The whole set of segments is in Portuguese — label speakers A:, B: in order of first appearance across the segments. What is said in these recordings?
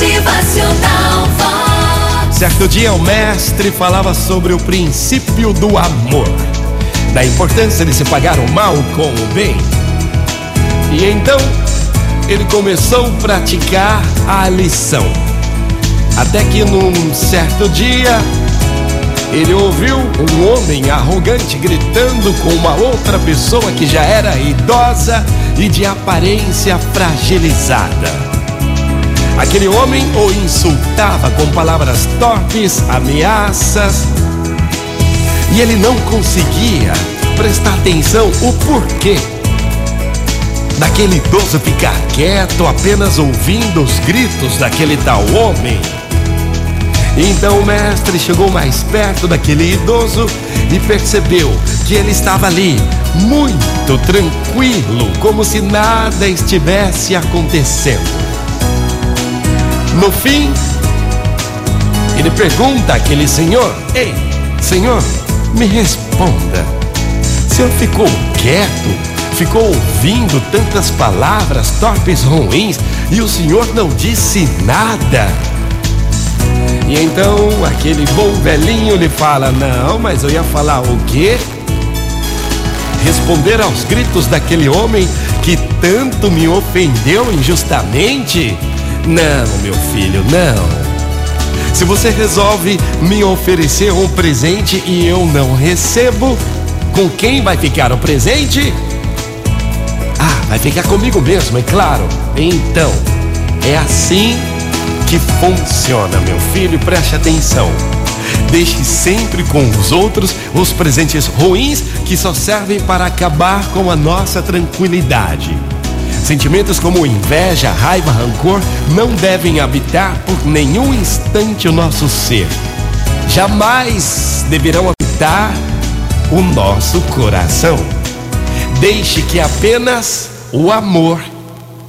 A: Motivacional Vox.
B: Certo dia o mestre falava sobre o princípio do amor, da importância de se pagar o mal com o bem. E então ele começou a praticar a lição. Até que num certo dia ele ouviu um homem arrogante gritando com uma outra pessoa que já era idosa e de aparência fragilizada. Aquele homem o insultava com palavras torpes, ameaças, e ele não conseguia prestar atenção o porquê daquele idoso ficar quieto, apenas ouvindo os gritos daquele tal homem. Então o mestre chegou mais perto daquele idoso e percebeu que ele estava ali, muito tranquilo, como se nada estivesse acontecendo. No fim, ele pergunta àquele senhor: Ei, senhor, me responda. O senhor ficou quieto, ficou ouvindo tantas palavras torpes ruins e o senhor não disse nada. E então aquele bom velhinho lhe fala: Não, mas eu ia falar o quê? Responder aos gritos daquele homem que tanto me ofendeu injustamente? Não, meu filho, não. Se você resolve me oferecer um presente e eu não recebo, com quem vai ficar o presente? Ah, vai ficar comigo mesmo, é claro. Então, é assim que funciona, meu filho, preste atenção. Deixe sempre com os outros os presentes ruins que só servem para acabar com a nossa tranquilidade. Sentimentos como inveja, raiva, rancor não devem habitar por nenhum instante o nosso ser. Jamais deverão habitar o nosso coração. Deixe que apenas o amor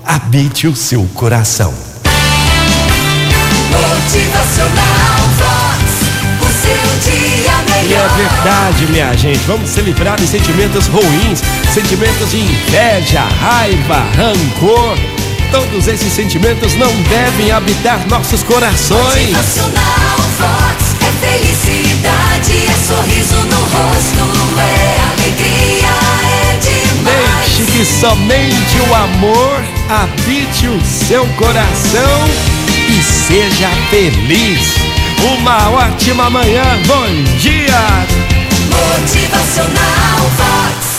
B: habite o seu coração.
A: Motivacional
B: verdade, minha gente. Vamos se livrar de sentimentos ruins, sentimentos de inveja, raiva, rancor. Todos esses sentimentos não devem habitar nossos corações.
A: Motivacional Vox. É felicidade, é sorriso no rosto, é alegria, é demais.
B: Deixe que somente o amor habite o seu coração e seja feliz. Uma ótima manhã, bom dia!
A: Motivacional Vox.